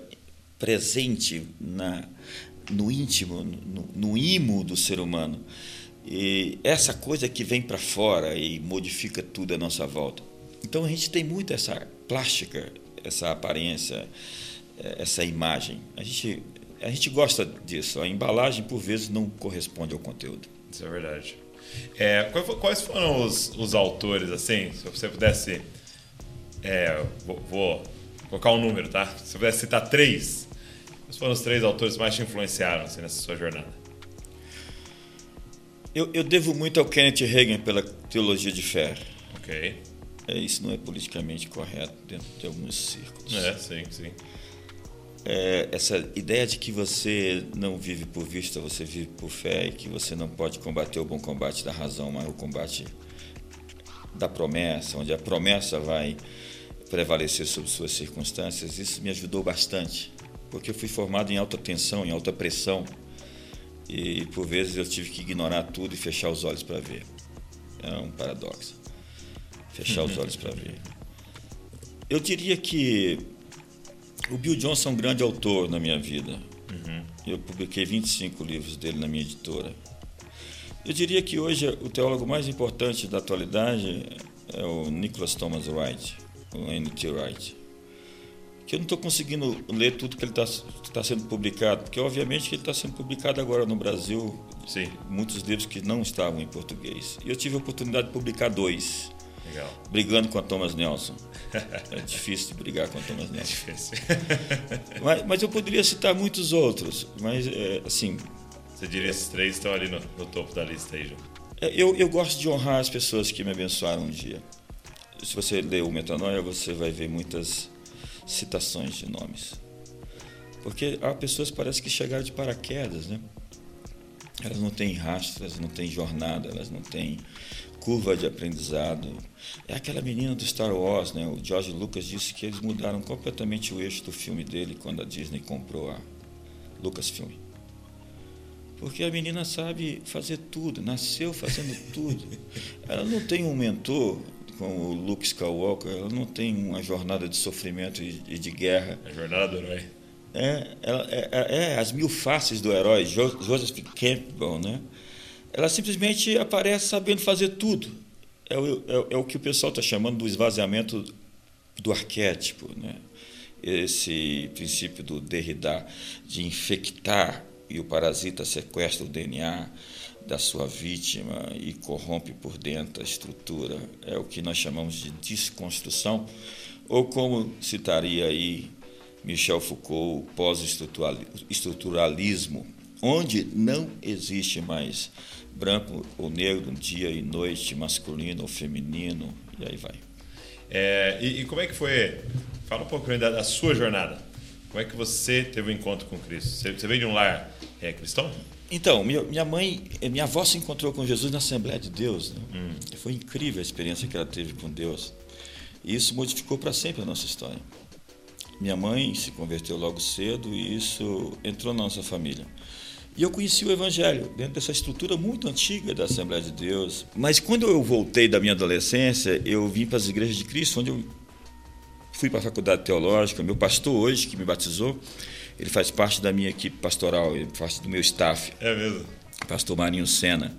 presente na, no íntimo, no, no imo do ser humano. E essa coisa que vem para fora e modifica tudo à nossa volta. Então a gente tem muito essa plástica, essa aparência, eh, essa imagem. A gente, a gente gosta disso. A embalagem, por vezes, não corresponde ao conteúdo. Isso é verdade. É, quais foram os, os autores, assim, se você pudesse. É, vou, vou, colocar um número, tá? Se você pudesse citar três, quais foram os três autores que mais te influenciaram assim, nessa sua jornada? Eu, eu devo muito ao Kenneth Reagan pela teologia de fé. Ok. É, isso não é politicamente correto dentro de alguns círculos. É, sim, sim. É, essa ideia de que você não vive por vista, você vive por fé e que você não pode combater o bom combate da razão, mas o combate da promessa, onde a promessa vai prevalecer sobre suas circunstâncias, isso me ajudou bastante, porque eu fui formado em alta tensão, em alta pressão, e por vezes eu tive que ignorar tudo e fechar os olhos para ver. É um paradoxo. Fechar os olhos para ver. Eu diria que o Bill Johnson é um grande autor na minha vida. Uhum. Eu publiquei 25 livros dele na minha editora. Eu diria que hoje o teólogo mais importante da atualidade é o Nicholas Thomas Wright, o N.T. Wright. Que eu não estou conseguindo ler tudo que ele está tá sendo publicado, porque obviamente que ele está sendo publicado agora no Brasil, Sim. muitos livros que não estavam em português. E eu tive a oportunidade de publicar dois. Legal. Brigando com a Thomas Nelson. É difícil de brigar com a Thomas É Nelson. difícil. Mas, mas eu poderia citar muitos outros. Mas, é, assim, Você diria esses três estão ali no, no topo da lista aí, João? é, eu, eu gosto de honrar as pessoas que me abençoaram um dia. Se você ler o Metanoia, você vai ver muitas citações de nomes. Porque há pessoas que parece que chegaram de paraquedas, né? Elas não têm rastro, elas não têm jornada, elas não têm curva de aprendizado. É aquela menina do Star Wars, né? O George Lucas disse que eles mudaram completamente o eixo do filme dele quando a Disney comprou a Lucasfilm. Porque a menina sabe fazer tudo, nasceu fazendo tudo. Ela não tem um mentor como o Luke Skywalker, ela não tem uma jornada de sofrimento e de guerra. A jornada do herói. É, ela, é, é- é as mil faces do herói, Jo- Joseph Campbell, né? Ela simplesmente aparece sabendo fazer tudo. É o, é, é o que o pessoal está chamando do esvaziamento do arquétipo, né? Esse princípio do Derrida de infectar e o parasita sequestra o DNA da sua vítima e corrompe por dentro a estrutura. É o que nós chamamos de desconstrução, ou como citaria aí Michel Foucault, pós-estruturalismo, onde não existe mais branco ou negro, dia e noite, masculino ou feminino, e aí vai. É, e, e como é que foi? Fala um pouco da, da sua jornada. Como é que você teve um encontro com Cristo? Você, você veio de um lar é, cristão? Então, minha, mãe, minha avó se encontrou com Jesus na Assembleia de Deus. Né? Foi incrível a experiência que ela teve com Deus. E isso modificou para sempre a nossa história. Minha mãe se converteu logo cedo e isso entrou na nossa família. E eu conheci o Evangelho dentro dessa estrutura muito antiga da Assembleia de Deus. Mas quando eu voltei da minha adolescência, eu vim para as igrejas de Cristo, onde eu fui para a faculdade teológica. Meu pastor hoje, que me batizou, ele faz parte da minha equipe pastoral, ele faz parte do meu staff É mesmo. pastor Marinho Sena.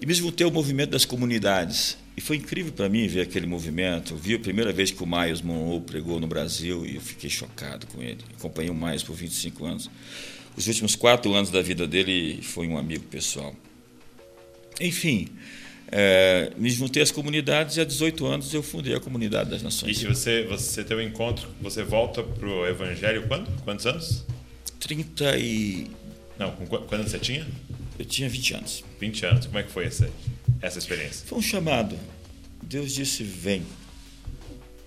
E me juntei ao movimento das comunidades. E foi incrível para mim ver aquele movimento. Eu vi a primeira vez que o Miles Monroe pregou no Brasil e eu fiquei chocado com ele. Acompanhei o Miles por 25 anos. Os últimos quatro anos da vida dele foi um amigo pessoal. Enfim, eh, me juntei às comunidades e há 18 anos eu fundei a Comunidade das E Nações. você, você teve um encontro, você volta pro Evangelho quando? Quantos anos? 30 e... Não, com qu- quando você tinha? Eu tinha 20 anos. 20 anos. Como é que foi essa, essa experiência? Foi um chamado. Deus disse, vem.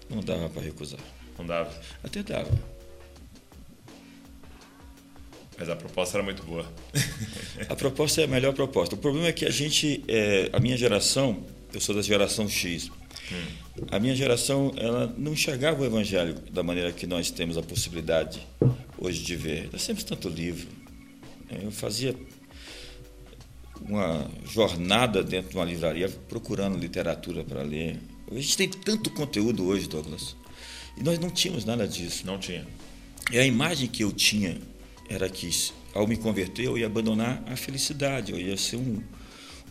Não dava para recusar. Não dava. Até dava. Mas a proposta era muito boa. A proposta é a melhor proposta. O problema é que a gente, é, a minha geração, eu sou da geração X, a minha geração ela não enxergava o Evangelho da maneira que nós temos a possibilidade hoje de ver. Nós temos tanto livro. É, Eu fazia uma jornada dentro de uma livraria procurando literatura para ler. A gente tem tanto conteúdo hoje, Douglas. E nós não tínhamos nada disso. Não tinha. E a imagem que eu tinha era que, ao me converter, eu ia abandonar a felicidade, eu ia ser um,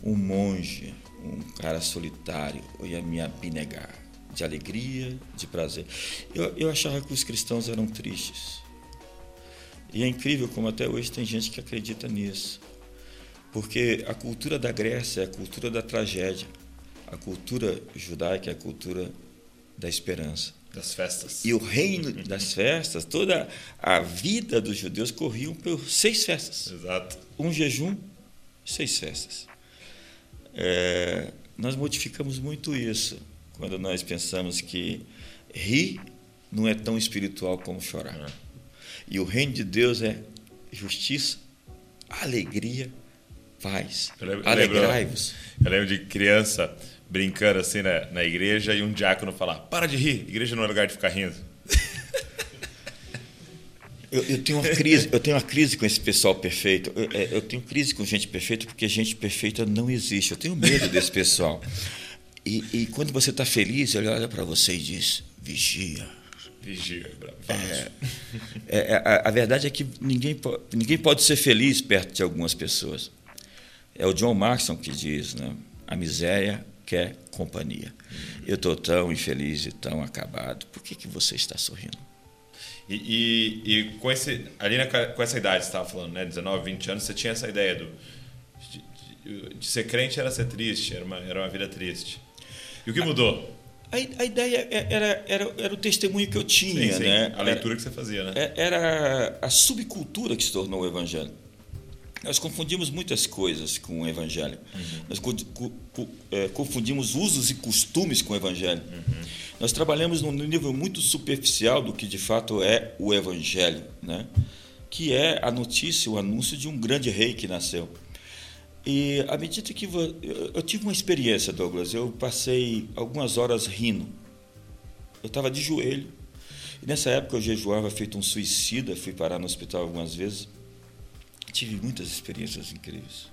um monge, um cara solitário, eu ia me abnegar de alegria, de prazer. Eu, eu achava que os cristãos eram tristes. E é incrível como até hoje tem gente que acredita nisso. Porque a cultura da Grécia é a cultura da tragédia. A cultura judaica é a cultura da esperança. Das festas. E o reino das festas, toda a vida dos judeus corriam por seis festas. Exato. Um jejum, seis festas. É, nós modificamos muito isso quando nós pensamos que rir não é tão espiritual como chorar. É. E o reino de Deus é justiça, alegria, paz. Alegrai-vos. Eu lembro de criança brincando assim na, na igreja e um diácono falar: Para de rir, igreja não é lugar de ficar rindo. Eu, eu, tenho uma crise, eu tenho uma crise com esse pessoal perfeito. Eu, é, eu, tenho crise com gente perfeita porque gente perfeita não existe. Eu tenho medo desse pessoal. E, e quando você está feliz, ele olha para você e diz: vigia. Vigia, é, é, a, a, verdade é que ninguém, ninguém pode ser feliz perto de algumas pessoas. É o John Maxon que diz, né? A miséria quer companhia. Eu estou tão infeliz e tão acabado. Por que, que você está sorrindo? E, e, e com esse, ali na, com essa idade, você estava falando, né? 19, 20 anos, você tinha essa ideia do, de, de, ser crente era ser triste, era uma, era uma vida triste. E o que mudou? A, a, ideia é, era, era, era o testemunho que eu tinha, sim, sim. né? A leitura era, que você fazia, né? É, era a subcultura que se tornou o evangelho. Nós confundimos muitas coisas com o Evangelho. Uhum. Nós co co é, confundimos usos e costumes com o Evangelho. Uhum. Nós trabalhamos num nível muito superficial do que de fato é o Evangelho, né? que é a notícia, o anúncio de um grande rei que nasceu. E à medida que eu tive uma experiência, Douglas, eu passei algumas horas rindo. Eu estava de joelho. E nessa época eu jejuava feito um suicida, fui parar no hospital algumas vezes tive muitas experiências incríveis.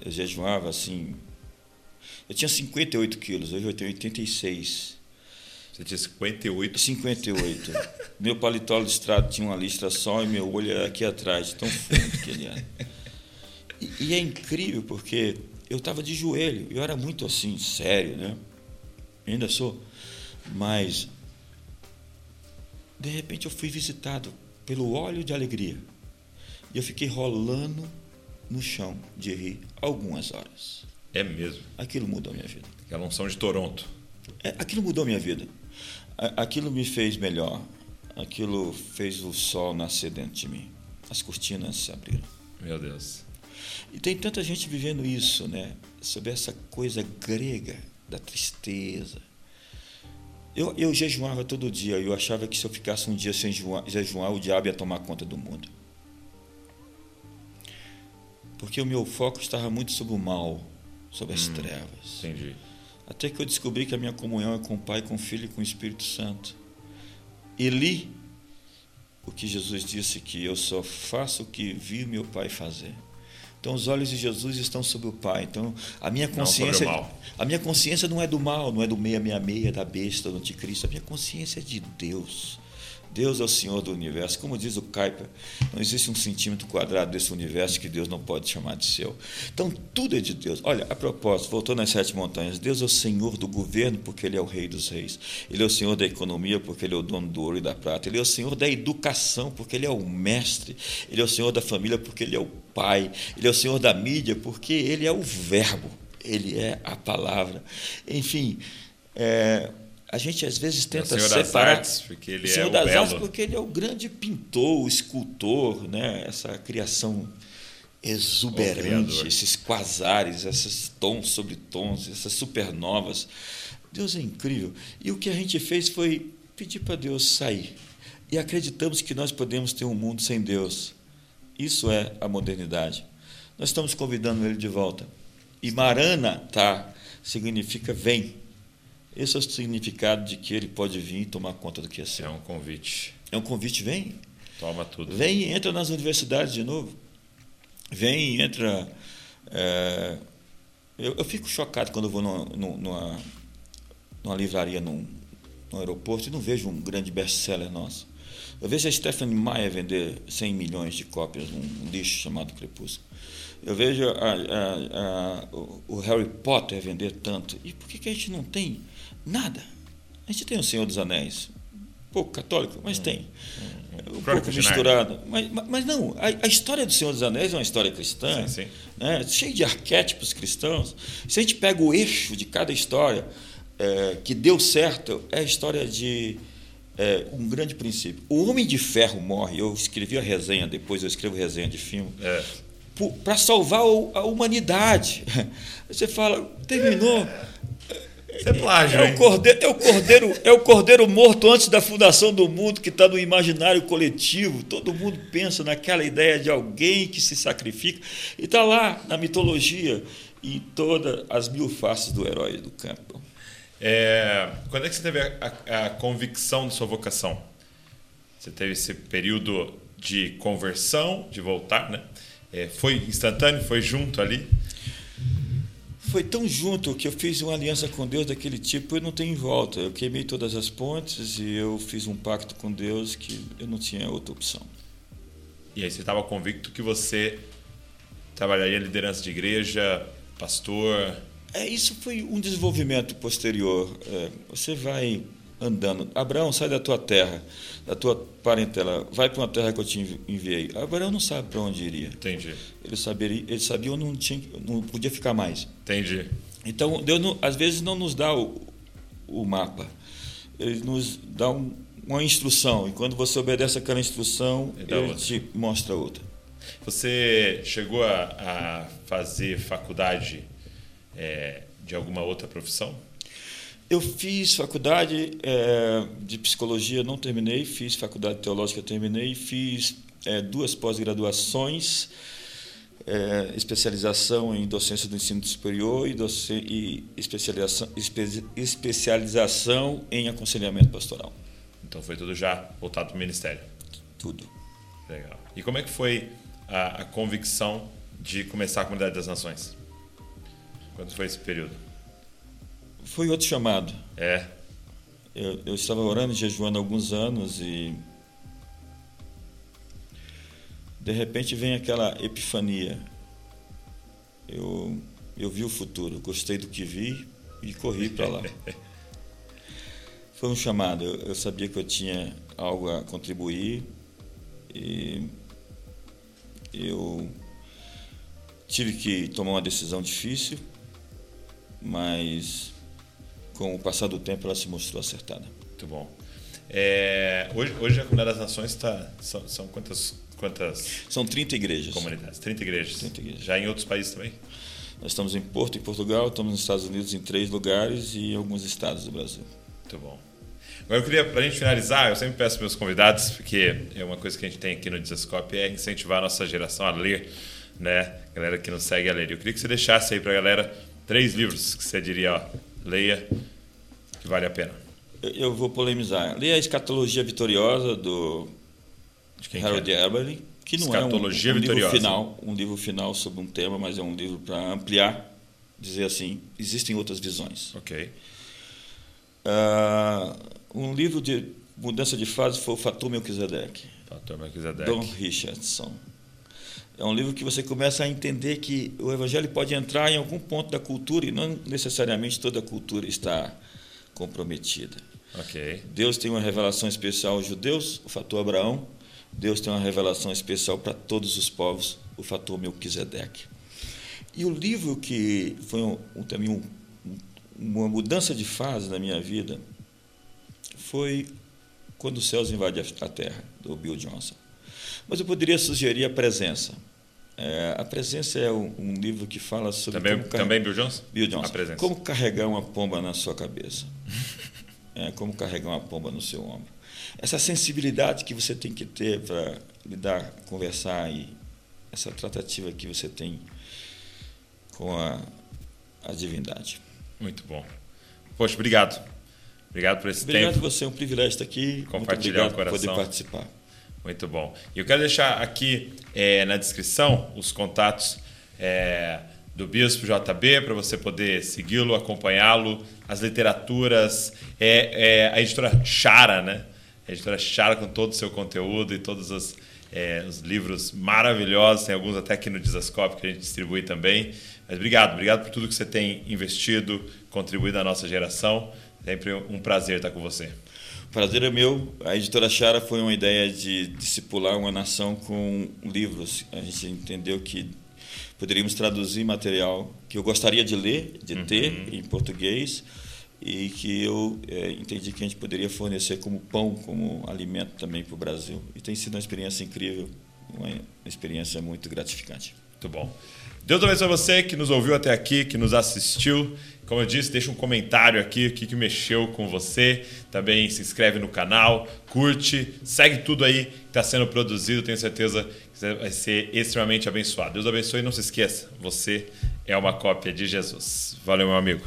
Eu jejuava assim. Eu tinha 58 quilos, hoje eu tenho 86. Você tinha 58? 58. meu paletó listrado tinha uma listra só e meu olho era aqui atrás, tão fundo que ele era. E, e é incrível porque eu estava de joelho, eu era muito assim, sério, né? ainda sou. Mas, de repente, eu fui visitado pelo óleo de alegria. E eu fiquei rolando no chão de rir algumas horas. É mesmo? Aquilo mudou minha vida. Aquela unção de Toronto. É, aquilo mudou minha vida. Aquilo me fez melhor. Aquilo fez o sol nascer dentro de mim. As cortinas se abriram. Meu Deus. E tem tanta gente vivendo isso, né? Sobre essa coisa grega da tristeza. Eu, eu jejuava todo dia. Eu achava que se eu ficasse um dia sem jejuar, jejuar, o diabo ia tomar conta do mundo porque o meu foco estava muito sobre o mal, sobre as hum, trevas. Entendi. Até que eu descobri que a minha comunhão é com o Pai, com o Filho e com o Espírito Santo. E li o que Jesus disse que eu só faço o que vi meu Pai fazer. Então os olhos de Jesus estão sobre o Pai. Então a minha consciência, a minha consciência não é do mal, não é do meia meia meia da besta do anticristo. A minha consciência é de Deus. Deus é o Senhor do universo. Como diz o Kuiper, não existe um centímetro quadrado desse universo que Deus não pode chamar de seu. Então, tudo é de Deus. Olha, a propósito, voltou nas sete montanhas. Deus é o Senhor do governo, porque Ele é o Rei dos Reis. Ele é o Senhor da economia, porque Ele é o dono do ouro e da prata. Ele é o Senhor da educação, porque Ele é o mestre. Ele é o Senhor da família, porque Ele é o pai. Ele é o Senhor da mídia, porque Ele é o verbo. Ele é a palavra. Enfim, é, a gente às vezes tenta o separar. Das artes, porque ele o Senhor é o das belo. artes, porque ele é o grande pintor, o escultor, né? essa criação exuberante, esses quasares, esses tons sobre tons, essas supernovas. Deus é incrível. E o que a gente fez foi pedir para Deus sair. E acreditamos que nós podemos ter um mundo sem Deus. Isso é a modernidade. Nós estamos convidando ele de volta. E Marana tá, significa vem. Esse é o significado de que ele pode vir e tomar conta do que é seu. É um convite. É um convite, vem. Toma tudo. Vem e entra nas universidades de novo. Vem e entra. É, eu, eu, fico chocado quando eu vou numa, numa, numa livraria num, num aeroporto e não vejo um grande best-seller nosso. Eu vejo a Stephanie Meyer vender 100 milhões de cópias num lixo chamado Crepúsculo. Eu vejo a, a, a, o Harry Potter vender tanto. E por que, que a gente não tem nada? A gente tem o Senhor dos Anéis, pouco católico, mas hum, tem. Hum, um pouco misturado. Mas, mas não, a, a, história do Senhor dos Anéis é uma história cristã, sim, sim. Né? cheia de arquétipos cristãos. Se a gente pega o eixo de cada história é, que deu certo, é a história de é, um grande princípio. O Homem de Ferro morre, eu escrevi a resenha, depois eu escrevo resenha de filme. É para salvar a humanidade. Você fala, terminou. Isso é plágio, é o, cordeiro, é, o cordeiro, é o cordeiro morto antes da fundação do mundo, que está no imaginário coletivo. Todo mundo pensa naquela ideia de alguém que se sacrifica. E está lá na mitologia, em todas as mil faces do herói do campo. É, quando é que você teve a, a, a convicção de sua vocação? Você teve esse período de conversão, de voltar, né? É, foi instantâneo? Foi junto ali? Foi tão junto que eu fiz uma aliança com Deus daquele tipo e não tenho volta. Eu queimei todas as pontes e eu fiz um pacto com Deus que eu não tinha outra opção. E aí você estava convicto que você trabalharia em liderança de igreja, pastor? É, isso foi um desenvolvimento posterior. É, você vai andando. Abraão, sai da tua terra, da tua parentela, vai para uma terra que eu te enviei. Abraão não sabe para onde iria. Entendi. Ele saberia, ele sabia onde não tinha, não podia ficar mais. Entendi. Então Deus não, às vezes não nos dá o, o mapa. Ele nos dá um, uma instrução e quando você obedece aquela instrução, ele, ele te mostra outra. Você chegou a, a fazer faculdade é, de alguma outra profissão? Eu fiz faculdade é, de psicologia, não terminei, fiz faculdade teológica, terminei, fiz é, duas pós-graduações, é, especialização em docência do ensino superior e, e especialização, espe especialização em aconselhamento pastoral. Então foi tudo já voltado para o ministério? Tudo. Legal. E como é que foi a, a convicção de começar a Comunidade das Nações? Quando foi esse período? Foi outro chamado. É. Eu, eu estava orando e jejuando há alguns anos e de repente vem aquela epifania. Eu, eu vi o futuro, gostei do que vi e corri para lá. Foi um chamado. Eu, eu, sabia que eu tinha algo a contribuir e eu tive que tomar uma decisão difícil, mas com o passar do tempo, ela se mostrou acertada. Muito bom. É, hoje, hoje a Comunidade das Nações está. São, são, quantas, quantas. São 30 igrejas. Comunidades. 30 igrejas. 30 igrejas. Já em outros países também? Nós estamos em Porto, em Portugal, estamos nos Estados Unidos em três lugares e em alguns estados do Brasil. Muito bom. Agora eu queria, para a gente finalizar, eu sempre peço para meus convidados, porque é uma coisa que a gente tem aqui no Desascope, é incentivar a nossa geração a ler, né? Galera que não segue a ler. Eu queria que você deixasse aí para a galera três livros que você diria, ó, leia, que vale a pena. Eu vou polemizar. Leia a Escatologia Vitoriosa do Harold é? Eberly, que não é um, um livro final, um livro final sobre um tema, mas é um livro para ampliar, dizer assim, existem outras visões. Ok. Uh, um livro de mudança de fase foi o Fator Melquisedeque. Fator Melquisedeque. Don Richardson. É um livro que você começa a entender que o evangelho pode entrar em algum ponto da cultura e não necessariamente toda a cultura está comprometida. Okay. Deus tem uma revelação especial aos judeus, o fator Abraão. Deus tem uma revelação especial para todos os povos, o fator Melquisedeque. E o livro que foi um, um, também um, uma mudança de fase na minha vida foi Quando os Céus Invadem a Terra, do Bill Johnson. Mas eu poderia sugerir a presença. É, a presença é um, um, livro que fala sobre. Também, também Bill Johnson? Bill Johnson. A presença. Como carregar uma pomba na sua cabeça. é, como carregar uma pomba no seu ombro. Essa sensibilidade que você tem que ter para lidar, conversar e essa tratativa que você tem com a, a divindade. Muito bom. Poxa, obrigado. Obrigado por esse obrigado tempo. Obrigado você, é um privilégio estar aqui. Compartilhar o coração. poder participar. Muito bom. E eu quero deixar aqui é, na descrição os contatos é, do Bispo JB para você poder segui-lo, acompanhá-lo, as literaturas, é, é, a editora Chara, né? a editora Chara com todo o seu conteúdo e todos os, é, os livros maravilhosos, tem alguns até aqui no Dizascope que a gente distribui também. Mas obrigado, obrigado por tudo que você tem investido, contribuído na nossa geração. Sempre um prazer estar com você. Prazer é meu. A editora Chara foi uma ideia de discipular uma nação com livros. A gente entendeu que poderíamos traduzir material que eu gostaria de ler, de uhum. ter em português e que eu é, entendi que a gente poderia fornecer como pão, como alimento também para o Brasil. E tem sido uma experiência incrível, uma experiência muito gratificante. Muito bom. Deus abençoe você que nos ouviu até aqui, que nos assistiu. Como eu disse, deixa um comentário aqui, o que, que mexeu com você. Também se inscreve no canal, curte, segue tudo aí que está sendo produzido. Tenho certeza que você vai ser extremamente abençoado. Deus abençoe e não se esqueça, você é uma cópia de Jesus. Valeu, meu amigo.